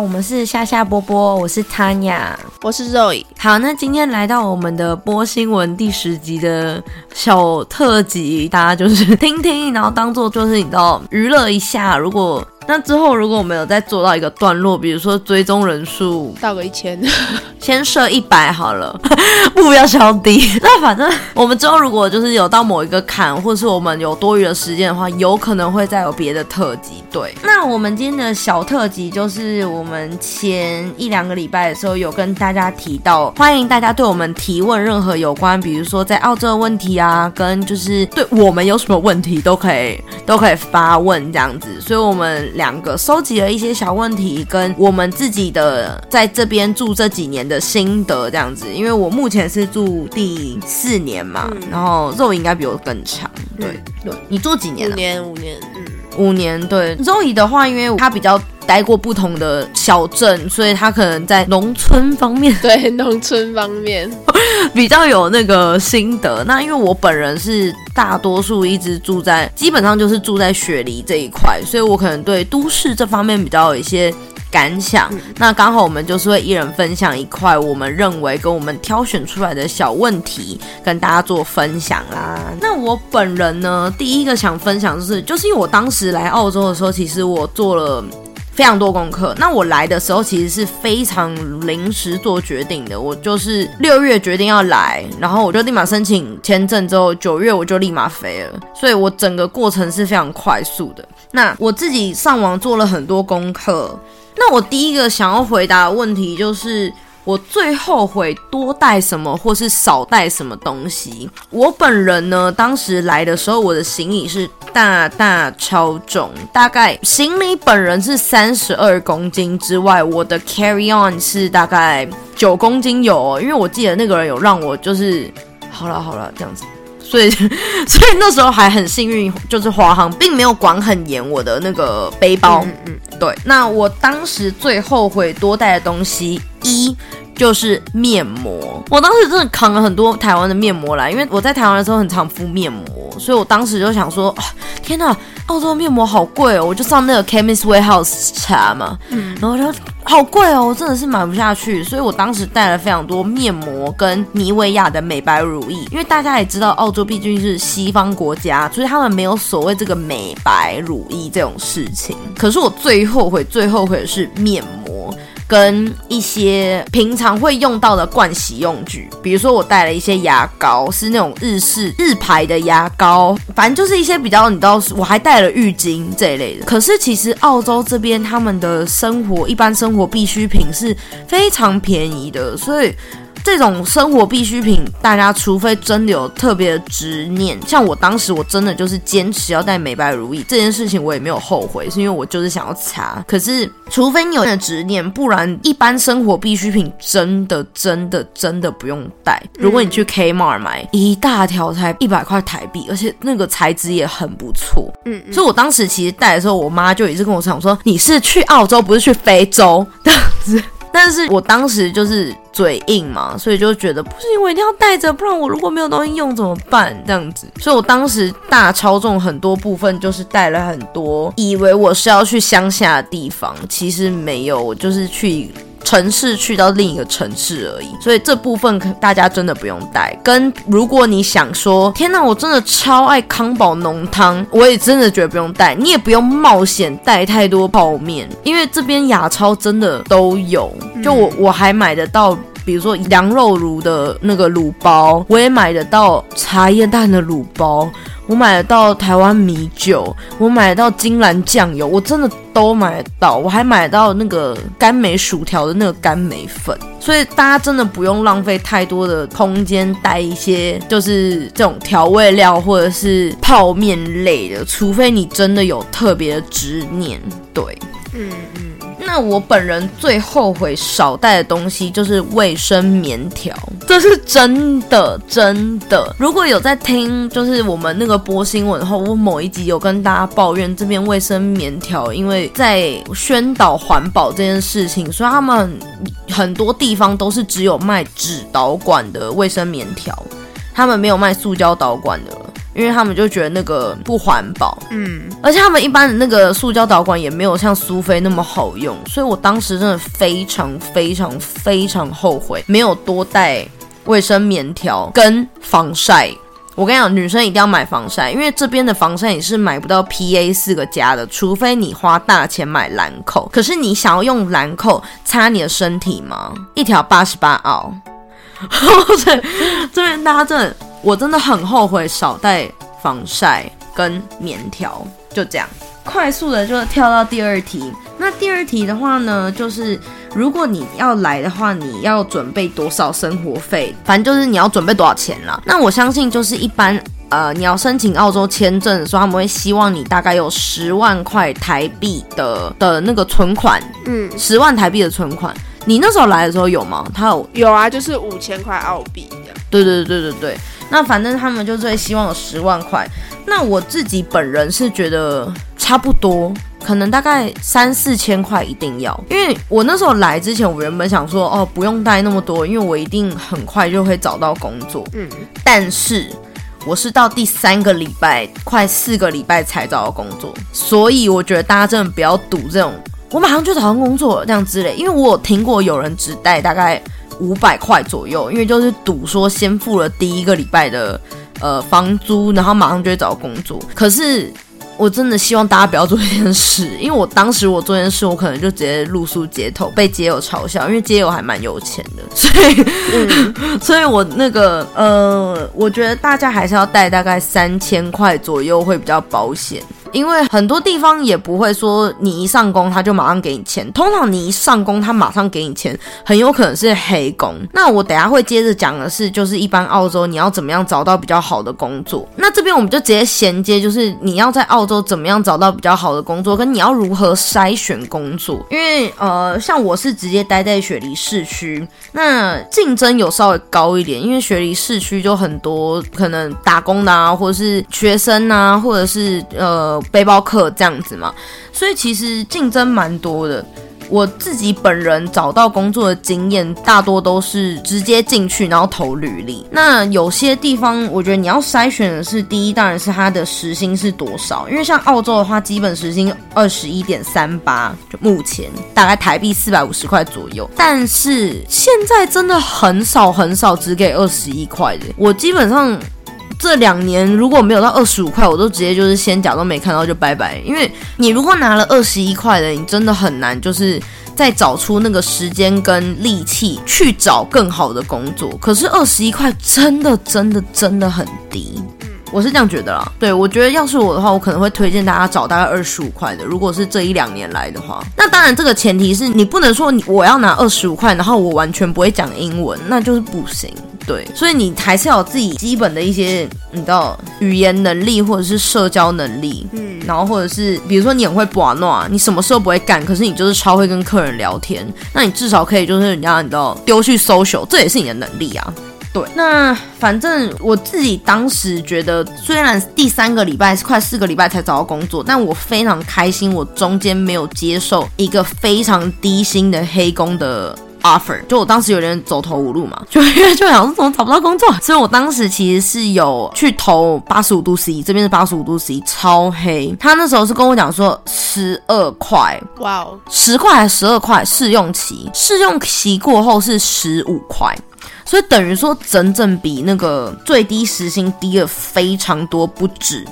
我们是夏夏波波，我是 Tanya，我是 Roy。好，那今天来到我们的播新闻第十集的小特辑，大家就是听听，然后当做就是你知道娱乐一下。如果那之后，如果我们有再做到一个段落，比如说追踪人数到个一千，先设一百好了，目标稍低。那反正我们之后如果就是有到某一个坎，或是我们有多余的时间的话，有可能会再有别的特辑。对，那我们今天的小特辑就是我们前一两个礼拜的时候有跟大家提到，欢迎大家对我们提问任何有关，比如说在澳洲的问题啊，跟就是对我们有什么问题都可以都可以发问这样子。所以我们。两个收集了一些小问题，跟我们自己的在这边住这几年的心得这样子。因为我目前是住第四年嘛，然后肉应该比我更长。对对，你住几年？五年，五年，嗯，五年。对，肉姨的话，因为他比较。待过不同的小镇，所以他可能在农村方面，对农村方面 比较有那个心得。那因为我本人是大多数一直住在，基本上就是住在雪梨这一块，所以我可能对都市这方面比较有一些感想。那刚好我们就是会一人分享一块我们认为跟我们挑选出来的小问题，跟大家做分享啦。那我本人呢，第一个想分享就是，就是因为我当时来澳洲的时候，其实我做了。非常多功课。那我来的时候其实是非常临时做决定的。我就是六月决定要来，然后我就立马申请签证，之后九月我就立马飞了。所以我整个过程是非常快速的。那我自己上网做了很多功课。那我第一个想要回答的问题就是。我最后悔多带什么，或是少带什么东西。我本人呢，当时来的时候，我的行李是大大超重，大概行李本人是三十二公斤之外，我的 carry on 是大概九公斤有。因为我记得那个人有让我就是好了好了这样子，所以 所以那时候还很幸运，就是华航并没有管很严我的那个背包。嗯嗯，对。那我当时最后悔多带的东西。一就是面膜，我当时真的扛了很多台湾的面膜来，因为我在台湾的时候很常敷面膜，所以我当时就想说，天哪，澳洲面膜好贵哦，我就上那个 Chemist Warehouse 查嘛，嗯，然后就好贵哦，我真的是买不下去，所以我当时带了非常多面膜跟妮维雅的美白乳液，因为大家也知道，澳洲毕竟是西方国家，所以他们没有所谓这个美白乳液这种事情。可是我最后悔、最后悔的是面膜。跟一些平常会用到的盥洗用具，比如说我带了一些牙膏，是那种日式日牌的牙膏，反正就是一些比较，你知道，我还带了浴巾这一类的。可是其实澳洲这边他们的生活一般生活必需品是非常便宜的，所以。这种生活必需品，大家除非真的有特别的执念，像我当时我真的就是坚持要带美白如意这件事情，我也没有后悔，是因为我就是想要擦。可是除非你有点执念，不然一般生活必需品真的真的真的不用带。如果你去 Kmart 买一大条才一百块台币，而且那个材质也很不错。嗯，所以我当时其实带的时候，我妈就一直跟我讲说：“你是去澳洲，不是去非洲。” 这样子。但是我当时就是嘴硬嘛，所以就觉得不行，我一定要带着，不然我如果没有东西用怎么办？这样子，所以我当时大超重很多部分，就是带了很多，以为我是要去乡下的地方，其实没有，我就是去。城市去到另一个城市而已，所以这部分大家真的不用带。跟如果你想说，天哪，我真的超爱康宝浓汤，我也真的觉得不用带。你也不用冒险带太多泡面，因为这边亚超真的都有。就我我还买得到，比如说羊肉炉的那个卤包，我也买得到茶叶蛋的卤包。我买得到台湾米酒，我买得到金兰酱油，我真的都买得到。我还买到那个甘梅薯条的那个甘梅粉，所以大家真的不用浪费太多的空间带一些就是这种调味料或者是泡面类的，除非你真的有特别的执念。对，嗯嗯。那我本人最后悔少带的东西就是卫生棉条，这是真的真的。如果有在听，就是我们那个播新闻后，我某一集有跟大家抱怨这边卫生棉条，因为在宣导环保这件事情，所以他们很多地方都是只有卖纸导管的卫生棉条，他们没有卖塑胶导管的。因为他们就觉得那个不环保，嗯，而且他们一般的那个塑胶导管也没有像苏菲那么好用，所以我当时真的非常非常非常后悔没有多带卫生棉条跟防晒。我跟你讲，女生一定要买防晒，因为这边的防晒你是买不到 PA 四个加的，除非你花大钱买兰蔻。可是你想要用兰蔻擦你的身体吗？一条八十八澳。这这边大家真的，我真的很后悔少带防晒跟棉条，就这样。快速的就跳到第二题。那第二题的话呢，就是如果你要来的话，你要准备多少生活费？反正就是你要准备多少钱啦。那我相信就是一般呃，你要申请澳洲签证的时候，他们会希望你大概有十万块台币的的那个存款，嗯，十万台币的存款。你那时候来的时候有吗？他有有啊，就是五千块澳币。对对对对对，那反正他们就最希望有十万块。那我自己本人是觉得差不多，可能大概三四千块一定要，因为我那时候来之前，我原本想说哦，不用带那么多，因为我一定很快就会找到工作。嗯，但是我是到第三个礼拜，快四个礼拜才找到工作，所以我觉得大家真的不要赌这种，我马上就找到工作了这样之类，因为我有听过有人只带大概五百块左右，因为就是赌说先付了第一个礼拜的呃房租，然后马上就会找到工作。可是我真的希望大家不要做这件事，因为我当时我做这件事，我可能就直接露宿街头，被街友嘲笑，因为街友还蛮有钱的，所以，所以我那个呃，我觉得大家还是要带大概三千块左右会比较保险。因为很多地方也不会说你一上工他就马上给你钱，通常你一上工他马上给你钱，很有可能是黑工。那我等下会接着讲的是，就是一般澳洲你要怎么样找到比较好的工作。那这边我们就直接衔接，就是你要在澳洲怎么样找到比较好的工作，跟你要如何筛选工作。因为呃，像我是直接待在雪梨市区，那竞争有稍微高一点，因为雪梨市区就很多可能打工的啊，或者是学生啊，或者是呃。背包客这样子嘛，所以其实竞争蛮多的。我自己本人找到工作的经验，大多都是直接进去，然后投履历。那有些地方，我觉得你要筛选的是，第一当然是它的时薪是多少，因为像澳洲的话，基本时薪二十一点三八，就目前大概台币四百五十块左右。但是现在真的很少很少只给二十一块的，我基本上。这两年如果没有到二十五块，我都直接就是先假装没看到就拜拜。因为你如果拿了二十一块的，你真的很难就是再找出那个时间跟力气去找更好的工作。可是二十一块真的真的真的很低，我是这样觉得啦。对我觉得要是我的话，我可能会推荐大家找大概二十五块的。如果是这一两年来的话，那当然这个前提是你不能说你我要拿二十五块，然后我完全不会讲英文，那就是不行。对，所以你还是要有自己基本的一些，你知道语言能力或者是社交能力，嗯，然后或者是比如说你很会玩诺，你什么事都不会干，可是你就是超会跟客人聊天，那你至少可以就是人家你知道丢去 social，这也是你的能力啊。对，那反正我自己当时觉得，虽然第三个礼拜是快四个礼拜才找到工作，但我非常开心，我中间没有接受一个非常低薪的黑工的。Offer 就我当时有点走投无路嘛，就因为就想说怎么找不到工作，所以我当时其实是有去投八十五度 C，这边是八十五度 C 超黑，他那时候是跟我讲说十二块，哇哦，十块还是十二块？试用期，试用期过后是十五块，所以等于说整整比那个最低时薪低了非常多不止。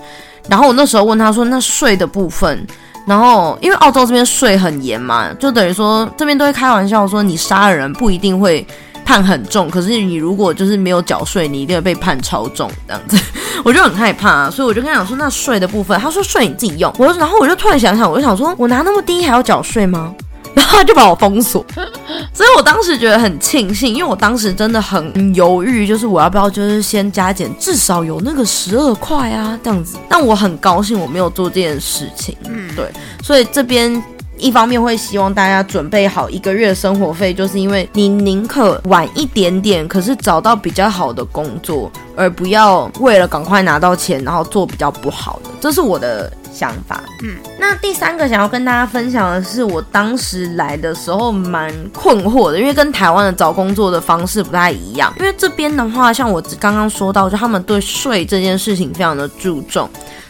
然后我那时候问他说那税的部分。然后，因为澳洲这边税很严嘛，就等于说这边都会开玩笑说，你杀了人不一定会判很重，可是你如果就是没有缴税，你一定会被判超重这样子。我就很害怕，所以我就跟他讲说，那税的部分，他说税你自己用。我然后我就突然想想，我就想说，我拿那么低还要缴税吗？然后他就把我封锁，所以我当时觉得很庆幸，因为我当时真的很犹豫，就是我要不要就是先加减，至少有那个十二块啊这样子。但我很高兴我没有做这件事情，嗯，对，所以这边一方面会希望大家准备好一个月的生活费，就是因为你宁可晚一点点，可是找到比较好的工作，而不要为了赶快拿到钱，然后做比较不好的，这是我的。想法。嗯，那第三个想要跟大家分享的是，我当时来的时候蛮困惑的，因为跟台湾的找工作的方式不太一样。因为这边的话，像我刚刚说到，就他们对税这件事情非常的注重。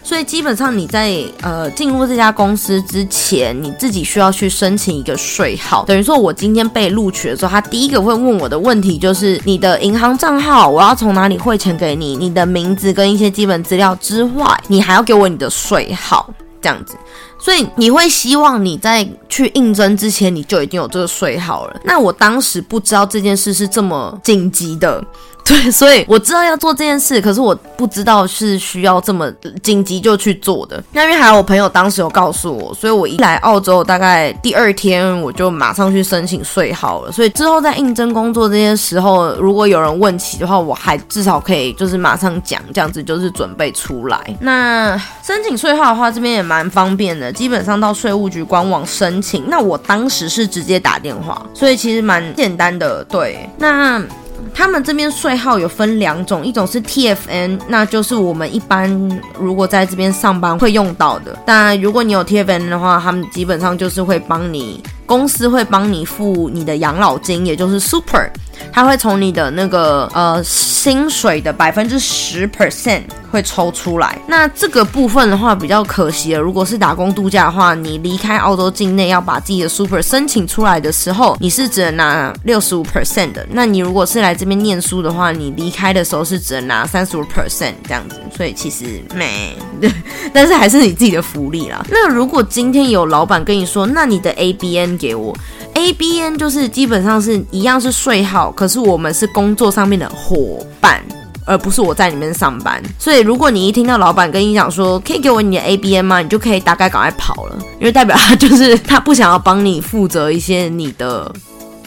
所以基本上你在呃进入这家公司之前，你自己需要去申请一个税号。等于说，我今天被录取的时候，他第一个会问我的问题就是你的银行账号，我要从哪里汇钱给你？你的名字跟一些基本资料之外，你还要给我你的税号，这样子。所以你会希望你在去应征之前，你就已经有这个税号了。那我当时不知道这件事是这么紧急的。对，所以我知道要做这件事，可是我不知道是需要这么紧急就去做的。那因为还有我朋友当时有告诉我，所以我一来澳洲大概第二天我就马上去申请税号了。所以之后在应征工作这些时候，如果有人问起的话，我还至少可以就是马上讲，这样子就是准备出来。那申请税号的话，这边也蛮方便的，基本上到税务局官网申请。那我当时是直接打电话，所以其实蛮简单的。对，那。他们这边税号有分两种，一种是 TFN，那就是我们一般如果在这边上班会用到的。但如果你有 TFN 的话，他们基本上就是会帮你，公司会帮你付你的养老金，也就是 Super。他会从你的那个呃薪水的百分之十 percent 会抽出来，那这个部分的话比较可惜了。如果是打工度假的话，你离开澳洲境内要把自己的 super 申请出来的时候，你是只能拿六十五 percent 的。那你如果是来这边念书的话，你离开的时候是只能拿三十五 percent 这样子。所以其实没，但是还是你自己的福利啦。那如果今天有老板跟你说，那你的 ABN 给我。A B N 就是基本上是一样是税号，可是我们是工作上面的伙伴，而不是我在里面上班。所以如果你一听到老板跟你讲说可以给我你的 A B N 吗？你就可以大概赶快跑了，因为代表他就是他不想要帮你负责一些你的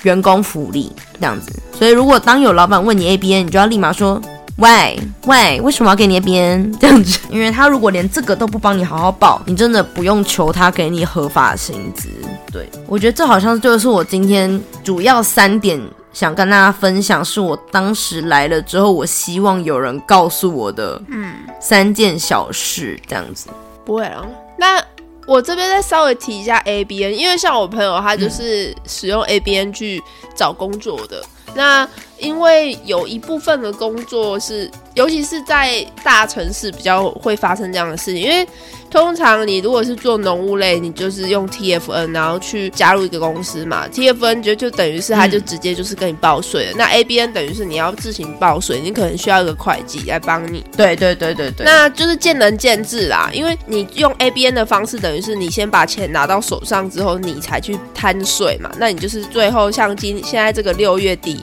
员工福利这样子。所以如果当有老板问你 A B N，你就要立马说。喂喂，为什么要给你 A B N 这样子？因为他如果连这个都不帮你好好报，你真的不用求他给你合法薪资。对我觉得这好像就是我今天主要三点想跟大家分享，是我当时来了之后，我希望有人告诉我的，嗯，三件小事这样子。不会啊，那我这边再稍微提一下 A B N，因为像我朋友他就是使用 A B N 去找工作的。那因为有一部分的工作是，尤其是在大城市比较会发生这样的事情，因为。通常你如果是做农务类，你就是用 TFN，然后去加入一个公司嘛。TFN 就就等于是它就直接就是跟你报税了。那 ABN 等于是你要自行报税，你可能需要一个会计来帮你。对对对对对。那就是见仁见智啦，因为你用 ABN 的方式，等于是你先把钱拿到手上之后，你才去摊税嘛。那你就是最后像今现在这个六月底。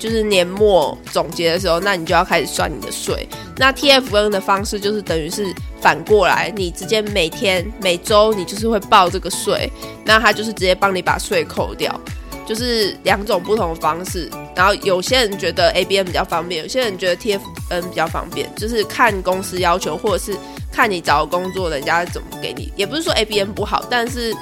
就是年末总结的时候，那你就要开始算你的税。那 TFN 的方式就是等于是反过来，你直接每天、每周你就是会报这个税，那他就是直接帮你把税扣掉，就是两种不同的方式。然后有些人觉得 ABN 比较方便，有些人觉得 TFN 比较方便，就是看公司要求，或者是看你找工作人家怎么给你。也不是说 ABN 不好，但是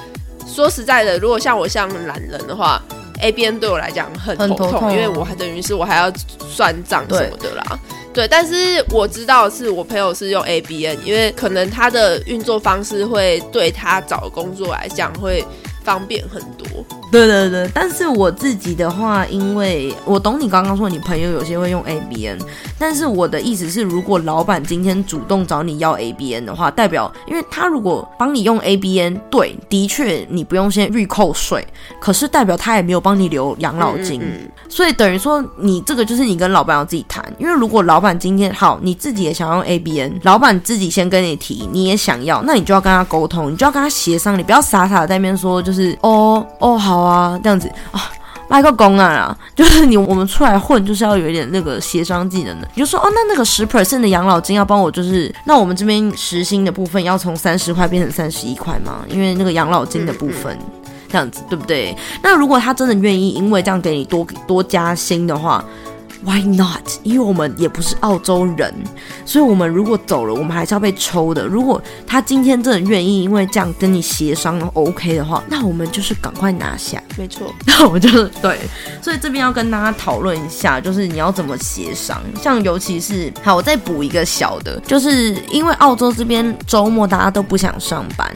说实在的，如果像我像懒人的话。A B N 对我来讲很头痛，因为我还等于是我还要算账什么的啦。对，但是我知道是我朋友是用 A B N，因为可能他的运作方式会对他找工作来讲会。方便很多，对对对，但是我自己的话，因为我懂你刚刚说你朋友有些会用 ABN，但是我的意思是，如果老板今天主动找你要 ABN 的话，代表因为他如果帮你用 ABN，对，的确你不用先预扣税，可是代表他也没有帮你留养老金，所以等于说你这个就是你跟老板要自己谈，因为如果老板今天好，你自己也想用 ABN，老板自己先跟你提，你也想要，那你就要跟他沟通，你就要跟他协商，你不要傻傻的在那边说就是。哦哦好啊，这样子啊，卖个公案啊，就是你我们出来混，就是要有一点那个协商技能的。你就说哦，那那个十 percent 的养老金要帮我，就是那我们这边实薪的部分要从三十块变成三十一块吗？因为那个养老金的部分这样子，对不对？那如果他真的愿意，因为这样给你多多加薪的话，Why not？因为我们也不是澳洲人，所以我们如果走了，我们还是要被抽的。如果他今天真的愿意，因为这样跟你协商 OK 的话，那我们就是赶快拿下。没错，那我就是对，所以这边要跟大家讨论一下，就是你要怎么协商。像尤其是好，我再补一个小的，就是因为澳洲这边周末大家都不想上班，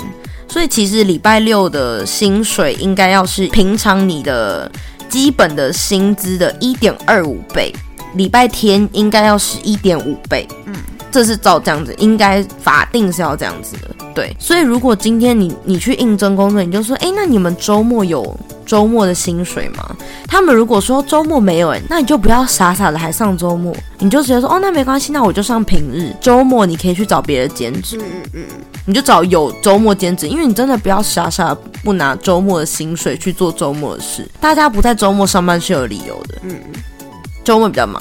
所以其实礼拜六的薪水应该要是平常你的。基本的薪资的一点二五倍，礼拜天应该要是一点五倍，嗯，这是照这样子，应该法定是要这样子的，对。所以如果今天你你去应征工作，你就说，哎，那你们周末有周末的薪水吗？他们如果说周末没有，哎，那你就不要傻傻的还上周末，你就直接说，哦，那没关系，那我就上平日，周末你可以去找别的兼职，嗯嗯嗯，你就找有周末兼职，因为你真的不要傻傻。不拿周末的薪水去做周末的事，大家不在周末上班是有理由的。嗯，周末比较忙，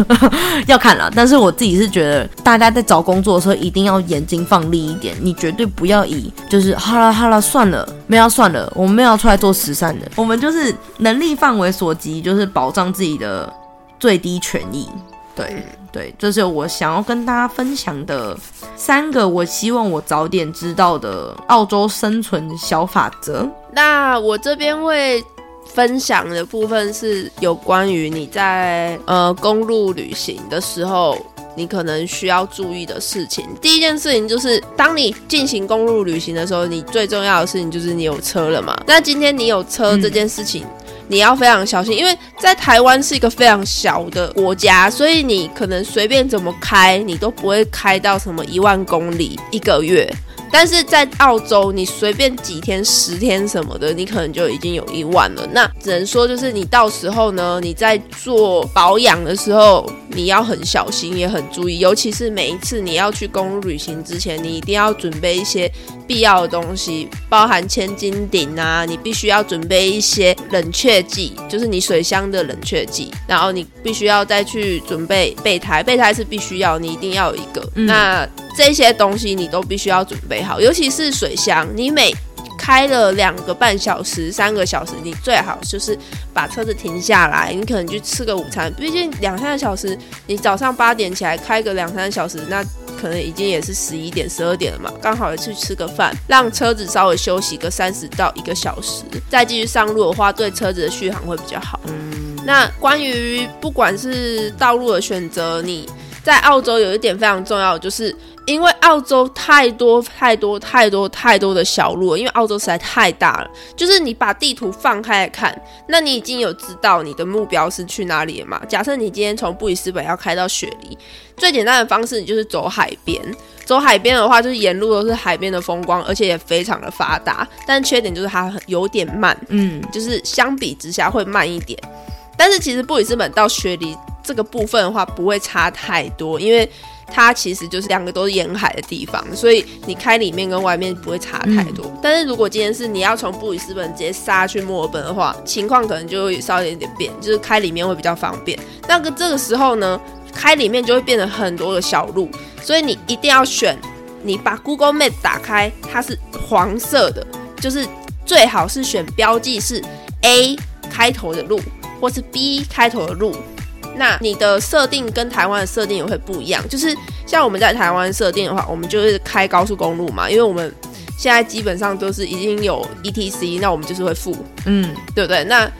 要看了。但是我自己是觉得，大家在找工作的时候一定要眼睛放利一点，你绝对不要以就是好啦好啦算了，没有算了，我们没有出来做慈善的，我们就是能力范围所及，就是保障自己的最低权益。对。对，这是我想要跟大家分享的三个我希望我早点知道的澳洲生存小法则。那我这边会分享的部分是有关于你在呃公路旅行的时候，你可能需要注意的事情。第一件事情就是，当你进行公路旅行的时候，你最重要的事情就是你有车了嘛？那今天你有车这件事情。你要非常小心，因为在台湾是一个非常小的国家，所以你可能随便怎么开，你都不会开到什么一万公里一个月。但是在澳洲，你随便几天、十天什么的，你可能就已经有一万了。那只能说，就是你到时候呢，你在做保养的时候，你要很小心，也很注意。尤其是每一次你要去公路旅行之前，你一定要准备一些必要的东西，包含千斤顶啊，你必须要准备一些冷却剂，就是你水箱的冷却剂。然后你必须要再去准备备胎，备胎是必须要，你一定要有一个。那这些东西你都必须要准备好，尤其是水箱。你每开了两个半小时、三个小时，你最好就是把车子停下来。你可能去吃个午餐，毕竟两三个小时，你早上八点起来开个两三个小时，那可能已经也是十一点、十二点了嘛。刚好也去吃个饭，让车子稍微休息个三十到一个小时，再继续上路的话，对车子的续航会比较好。嗯，那关于不管是道路的选择，你在澳洲有一点非常重要，就是。因为澳洲太多太多太多太多的小路了，因为澳洲实在太大了。就是你把地图放开来看，那你已经有知道你的目标是去哪里了嘛？假设你今天从布里斯本要开到雪梨，最简单的方式你就是走海边。走海边的话，就是沿路都是海边的风光，而且也非常的发达。但缺点就是它有点慢，嗯，就是相比之下会慢一点。但是其实布里斯本到雪梨这个部分的话，不会差太多，因为。它其实就是两个都是沿海的地方，所以你开里面跟外面不会差太多。但是如果今天是你要从布里斯本直接杀去墨尔本的话，情况可能就会稍微有点变，就是开里面会比较方便。那个这个时候呢，开里面就会变成很多的小路，所以你一定要选，你把 Google Map 打开，它是黄色的，就是最好是选标记是 A 开头的路，或是 B 开头的路。那你的设定跟台湾的设定也会不一样，就是像我们在台湾设定的话，我们就是开高速公路嘛，因为我们现在基本上都是已经有 E T C，那我们就是会付，嗯，对不对？那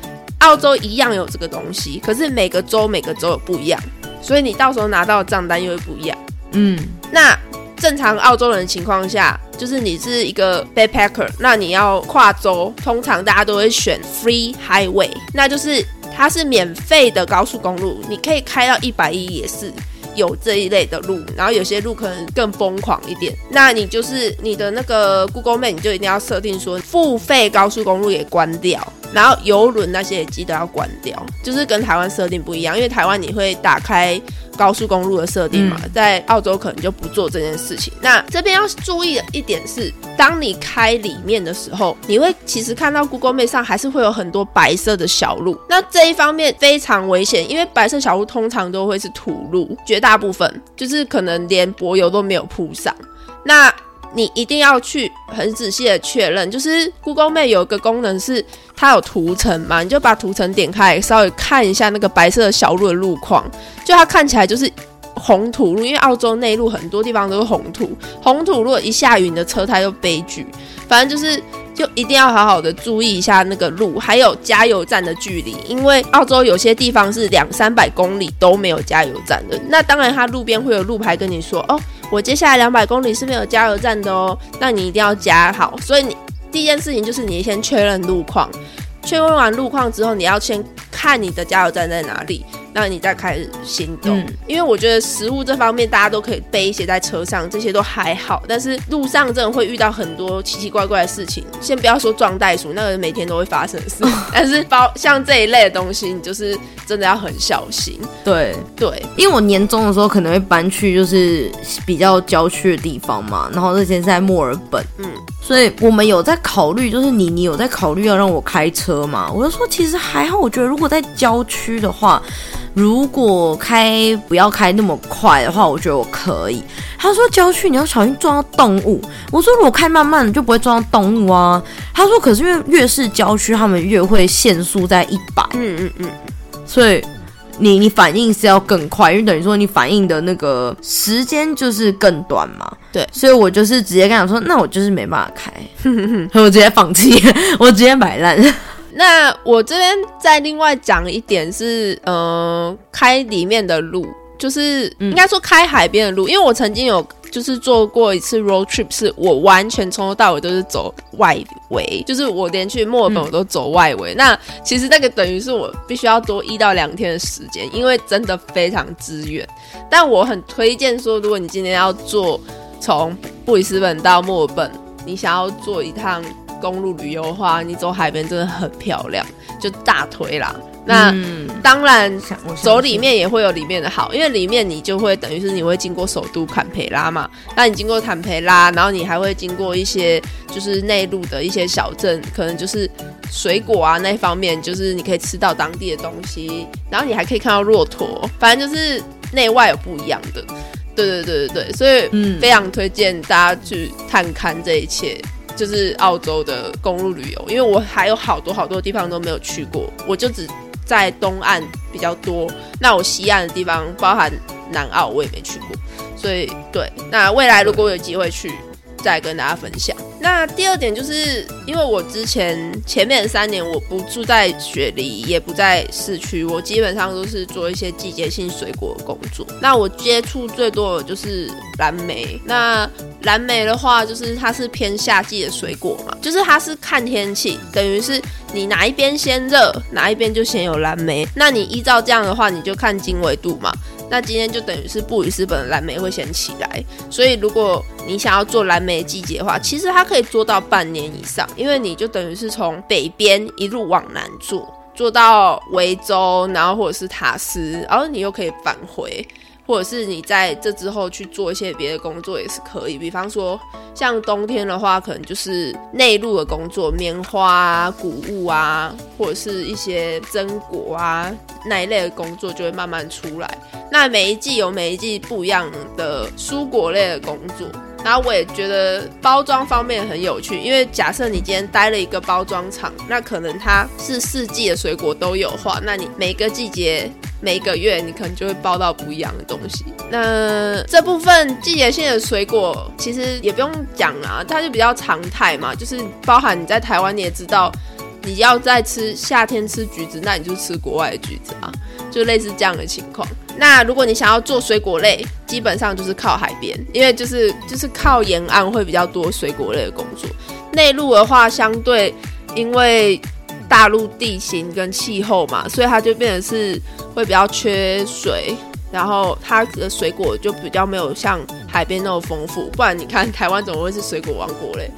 澳洲一样有这个东西，可是每个州每个州有不一样，所以你到时候拿到的账单又会不一样，嗯。那正常澳洲人的情况下，就是你是一个 backpacker，那你要跨州，通常大家都会选 free highway，那就是。它是免费的高速公路，你可以开到一百一也是有这一类的路，然后有些路可能更疯狂一点。那你就是你的那个 Google Map，你就一定要设定说付费高速公路给关掉。然后游轮那些也记得要关掉，就是跟台湾设定不一样，因为台湾你会打开高速公路的设定嘛，在澳洲可能就不做这件事情。那这边要注意的一点是，当你开里面的时候，你会其实看到 Google Map 上还是会有很多白色的小路，那这一方面非常危险，因为白色小路通常都会是土路，绝大部分就是可能连柏油都没有铺上。那你一定要去很仔细的确认，就是 Google Map 有一个功能是它有图层嘛，你就把图层点开，稍微看一下那个白色的小路的路况，就它看起来就是红土路，因为澳洲内陆很多地方都是红土，红土如果一下雨，你的车胎就悲剧，反正就是。就一定要好好的注意一下那个路，还有加油站的距离，因为澳洲有些地方是两三百公里都没有加油站的。那当然，它路边会有路牌跟你说，哦，我接下来两百公里是没有加油站的哦，那你一定要加好。所以你第一件事情就是你先确认路况，确认完路况之后，你要先看你的加油站在哪里。那你再开始行动，因为我觉得食物这方面大家都可以背一些在车上，这些都还好。但是路上真的会遇到很多奇奇怪怪的事情。先不要说撞袋鼠，那个每天都会发生的事。但是包像这一类的东西，你就是真的要很小心。对对，因为我年终的时候可能会搬去就是比较郊区的地方嘛，然后那些是在墨尔本，嗯，所以我们有在考虑，就是你你有在考虑要让我开车吗？我就说其实还好，我觉得如果在郊区的话。如果开不要开那么快的话，我觉得我可以。他说郊区你要小心撞到动物。我说如果开慢慢的就不会撞到动物啊。他说可是因为越是郊区，他们越会限速在一百。嗯嗯嗯。所以你你反应是要更快，因为等于说你反应的那个时间就是更短嘛。对，所以我就是直接跟他说，那我就是没办法开，我直接放弃，我直接摆烂。那我这边再另外讲一点是，呃，开里面的路，就是应该说开海边的路，因为我曾经有就是做过一次 road trip，是我完全从头到尾都是走外围，就是我连去墨尔本我都走外围。那其实那个等于是我必须要多一到两天的时间，因为真的非常之远。但我很推荐说，如果你今天要做从布里斯本到墨尔本，你想要做一趟。公路旅游的话，你走海边真的很漂亮，就大推啦。那当然，走里面也会有里面的好，因为里面你就会等于是你会经过首都坎培拉嘛。那你经过坎培拉，然后你还会经过一些就是内陆的一些小镇，可能就是水果啊那方面，就是你可以吃到当地的东西，然后你还可以看到骆驼，反正就是内外有不一样的。对对对对对，所以非常推荐大家去探看这一切。就是澳洲的公路旅游，因为我还有好多好多地方都没有去过，我就只在东岸比较多。那我西岸的地方，包含南澳，我也没去过。所以，对，那未来如果有机会去，再跟大家分享。那第二点就是，因为我之前前面三年我不住在雪梨，也不在市区，我基本上都是做一些季节性水果的工作。那我接触最多的就是蓝莓。那蓝莓的话，就是它是偏夏季的水果嘛，就是它是看天气，等于是你哪一边先热，哪一边就先有蓝莓。那你依照这样的话，你就看经纬度嘛。那今天就等于是布里斯本的蓝莓会先起来，所以如果你想要做蓝莓季节的话，其实它可以做到半年以上，因为你就等于是从北边一路往南做，做到维州，然后或者是塔斯，然后你又可以返回。或者是你在这之后去做一些别的工作也是可以，比方说像冬天的话，可能就是内陆的工作，棉花啊、谷物啊，或者是一些榛果啊那一类的工作就会慢慢出来。那每一季有每一季不一样的蔬果类的工作。然后我也觉得包装方面很有趣，因为假设你今天待了一个包装厂，那可能它是四季的水果都有话，那你每个季节、每个月，你可能就会包到不一样的东西。那这部分季节性的水果其实也不用讲啊，它就比较常态嘛，就是包含你在台湾你也知道，你要在吃夏天吃橘子，那你就吃国外的橘子啊，就类似这样的情况。那如果你想要做水果类，基本上就是靠海边，因为就是就是靠沿岸会比较多水果类的工作。内陆的话，相对因为大陆地形跟气候嘛，所以它就变成是会比较缺水，然后它的水果就比较没有像海边那么丰富。不然你看台湾怎么会是水果王国嘞？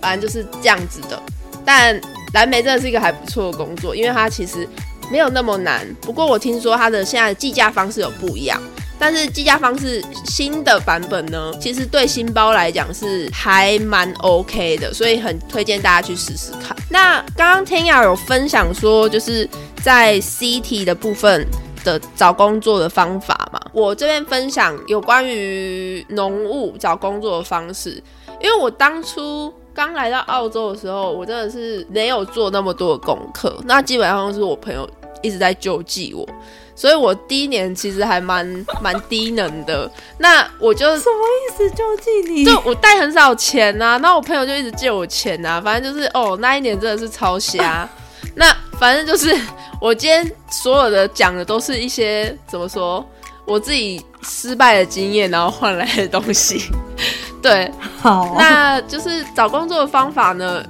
反正就是这样子的。但蓝莓真的是一个还不错的工作，因为它其实。没有那么难，不过我听说它的现在的计价方式有不一样，但是计价方式新的版本呢，其实对新包来讲是还蛮 OK 的，所以很推荐大家去试试看。那刚刚天雅有分享说，就是在 CT 的部分的找工作的方法嘛，我这边分享有关于农务找工作的方式。因为我当初刚来到澳洲的时候，我真的是没有做那么多的功课，那基本上是我朋友一直在救济我，所以我第一年其实还蛮 蛮低能的。那我就什么意思？救济你？就我带很少钱呐、那我朋友就一直借我钱呐、反正就是哦，那一年真的是超瞎。那反正就是我今天所有的讲的都是一些怎么说，我自己失败的经验，然后换来的东西。对，好，那就是找工作的方法呢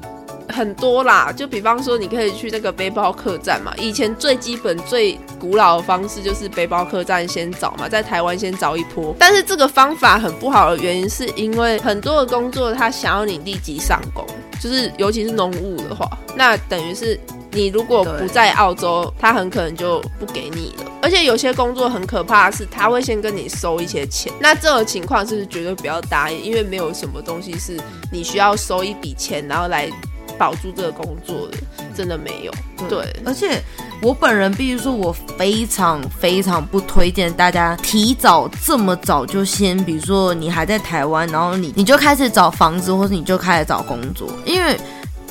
很多啦，就比方说你可以去那个背包客栈嘛，以前最基本最古老的方式就是背包客栈先找嘛，在台湾先找一波。但是这个方法很不好的原因是因为很多的工作他想要你立即上工，就是尤其是农务的话，那等于是。你如果不在澳洲，他很可能就不给你了。而且有些工作很可怕的是，他会先跟你收一些钱。那这种情况是绝对不要答应，因为没有什么东西是你需要收一笔钱，然后来保住这个工作的，真的没有。对，而且我本人必须说，我非常非常不推荐大家提早这么早就先，比如说你还在台湾，然后你你就开始找房子，或者你就开始找工作，因为。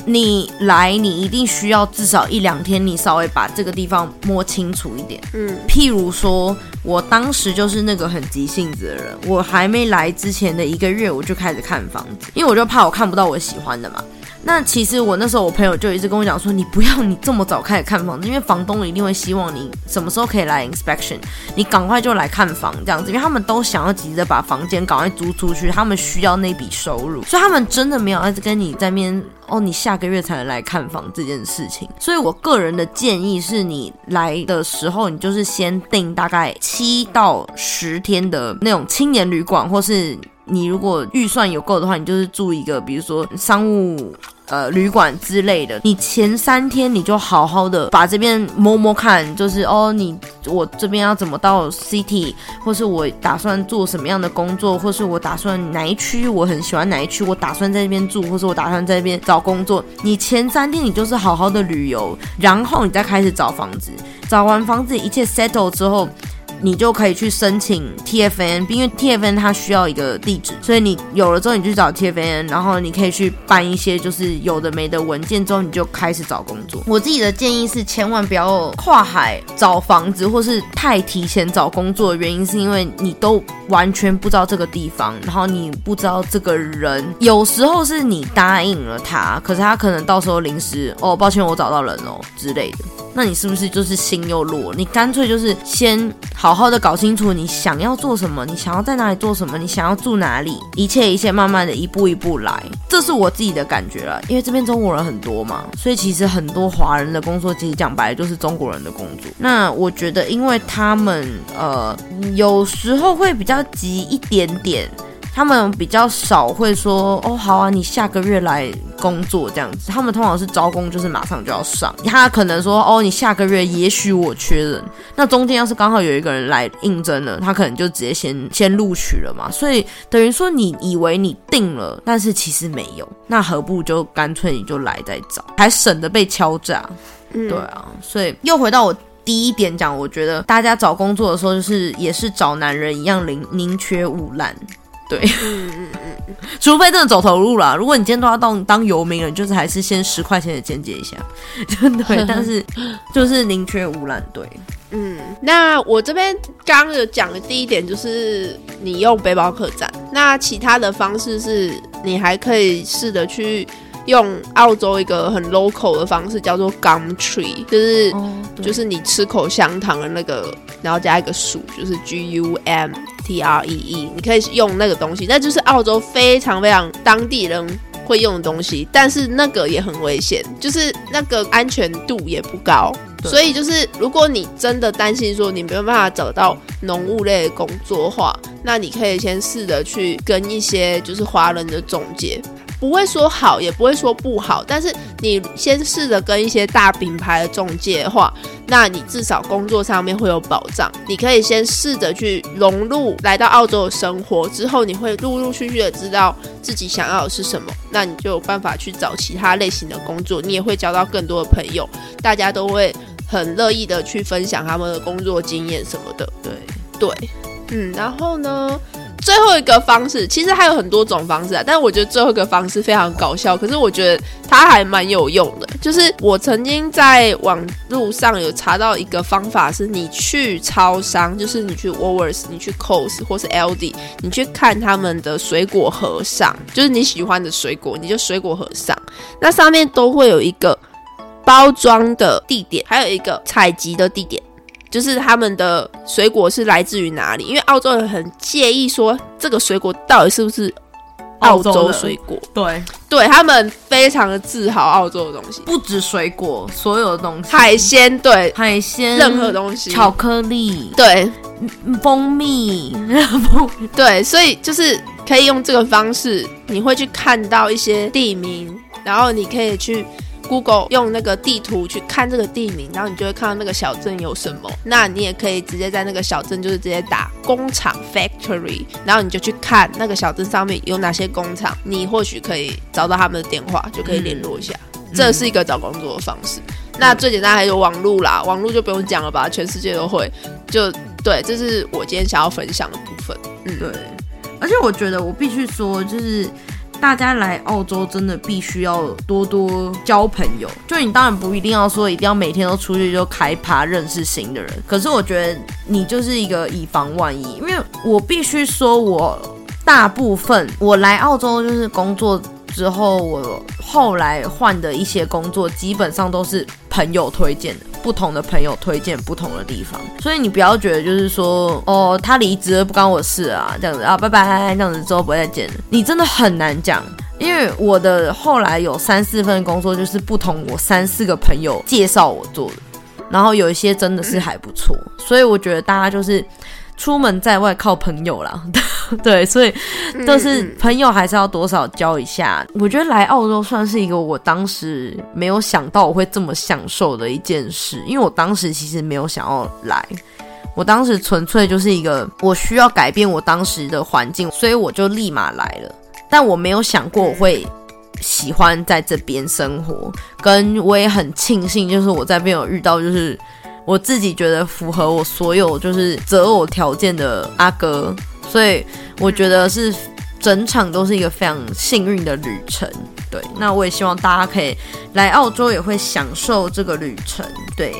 你来，你一定需要至少一两天，你稍微把这个地方摸清楚一点。嗯，譬如说，我当时就是那个很急性子的人，我还没来之前的一个月，我就开始看房子，因为我就怕我看不到我喜欢的嘛。那其实我那时候我朋友就一直跟我讲说，你不要你这么早开始看房子，因为房东一定会希望你什么时候可以来 inspection，你赶快就来看房这样子，因为他们都想要急着把房间赶快租出去，他们需要那笔收入，所以他们真的没有在跟你在面哦，你下个月才能来看房这件事情。所以我个人的建议是你来的时候，你就是先订大概七到十天的那种青年旅馆，或是你如果预算有够的话，你就是住一个比如说商务。呃，旅馆之类的，你前三天你就好好的把这边摸摸看，就是哦，你我这边要怎么到 city，或是我打算做什么样的工作，或是我打算哪一区我很喜欢哪一区，我打算在这边住，或是我打算在这边找工作。你前三天你就是好好的旅游，然后你再开始找房子，找完房子一切 settle 之后。你就可以去申请 TFN，因为 TFN 它需要一个地址，所以你有了之后，你去找 TFN，然后你可以去办一些就是有的没的文件，之后你就开始找工作。我自己的建议是，千万不要跨海找房子，或是太提前找工作的原因，是因为你都完全不知道这个地方，然后你不知道这个人，有时候是你答应了他，可是他可能到时候临时哦，抱歉，我找到人哦之类的。那你是不是就是心又弱？你干脆就是先好好的搞清楚你想要做什么，你想要在哪里做什么，你想要住哪里，一切一切慢慢的一步一步来，这是我自己的感觉了。因为这边中国人很多嘛，所以其实很多华人的工作其实讲白了就是中国人的工作。那我觉得，因为他们呃有时候会比较急一点点。他们比较少会说哦，好啊，你下个月来工作这样子。他们通常是招工，就是马上就要上。他可能说哦，你下个月也许我缺人，那中间要是刚好有一个人来应征了，他可能就直接先先录取了嘛。所以等于说你以为你定了，但是其实没有。那何不就干脆你就来再找，还省得被敲诈。嗯对啊，所以又回到我。第一点讲，我觉得大家找工作的时候，就是也是找男人一样宁宁缺毋滥，对，嗯嗯嗯，除非真的走投入了。如果你今天都要当当游民了，你就是还是先十块钱的间接一下，对。但是就是宁缺毋滥，对。嗯，那我这边刚刚有讲的第一点就是你用背包客栈，那其他的方式是你还可以试着去用澳洲一个很 local 的方式，叫做 gum tree，就是、哦，就是你吃口香糖的那个，然后加一个薯，就是 G U M T R E E，你可以用那个东西，那就是澳洲非常非常当地人会用的东西，但是那个也很危险，就是那个安全度也不高。所以就是，如果你真的担心说你没有办法找到农务类的工作的话，那你可以先试着去跟一些就是华人的中介，不会说好，也不会说不好，但是你先试着跟一些大品牌的中介的话，那你至少工作上面会有保障。你可以先试着去融入来到澳洲的生活，之后你会陆陆续续的知道自己想要的是什么，那你就有办法去找其他类型的工作，你也会交到更多的朋友，大家都会很乐意的去分享他们的工作经验什么的。对，对，嗯，然后呢，最后一个方式，其实还有很多种方式啊，但我觉得最后一个方式非常搞笑，可是我觉得它还蛮有用的。就是我曾经在网路上有查到一个方法，是你去超商，就是你去 Woolworths、你去 c o s 或是 LD，你去看他们的水果盒上，就是你喜欢的水果，你就水果盒上，那上面都会有一个包装的地点，还有一个采集的地点。就是他们的水果是来自于哪里？因为澳洲人很介意说这个水果到底是不是澳洲水果。对，对他们非常的自豪澳洲的东西，不止水果，所有的东西，海鲜，对，海鲜，任何东西，巧克力，对，蜂蜜，对，所以就是可以用这个方式，你会去看到一些地名，然后你可以去。Google 用那个地图去看这个地名，然后你就会看到那个小镇有什么。那你也可以直接在那个小镇，就是直接打工厂 （factory），然后你就去看那个小镇上面有哪些工厂，你或许可以找到他们的电话，就可以联络一下。这是一个找工作的方式。那最简单还有网络啦，网络就不用讲了吧，全世界都会。就对，这是我今天想要分享的部分。嗯，对。而且我觉得我必须说，就是。大家来澳洲真的必须要多多交朋友，就你当然不一定要说一定要每天都出去就开趴认识新的人，可是我觉得你就是一个以防万一，因为我必须说，我大部分我来澳洲就是工作。之后，我后来换的一些工作，基本上都是朋友推荐的，不同的朋友推荐不同的地方。所以你不要觉得就是说，哦，他离职了不关我事啊，这样子啊，拜拜，这样子之后不会再见了。你真的很难讲，因为我的后来有三四份工作，就是不同我三四个朋友介绍我做的，然后有一些真的是还不错。所以我觉得大家就是。出门在外靠朋友啦，对，所以都是朋友还是要多少交一下。我觉得来澳洲算是一个我当时没有想到我会这么享受的一件事，因为我当时其实没有想要来，我当时纯粹就是一个我需要改变我当时的环境，所以我就立马来了。但我没有想过我会喜欢在这边生活，跟我也很庆幸，就是我在这边有遇到就是。我自己觉得符合我所有就是择偶条件的阿哥，所以我觉得是整场都是一个非常幸运的旅程。对，那我也希望大家可以来澳洲，也会享受这个旅程。对。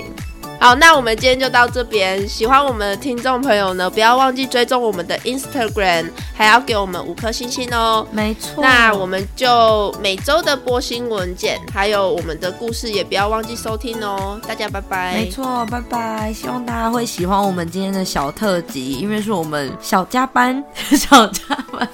好，那我们今天就到这边。喜欢我们的听众朋友呢，不要忘记追踪我们的 Instagram，还要给我们五颗星星哦。没错。那我们就每周的播新闻件，还有我们的故事，也不要忘记收听哦。大家拜拜。没错，拜拜。希望大家会喜欢我们今天的小特辑，因为是我们小加班，小加班。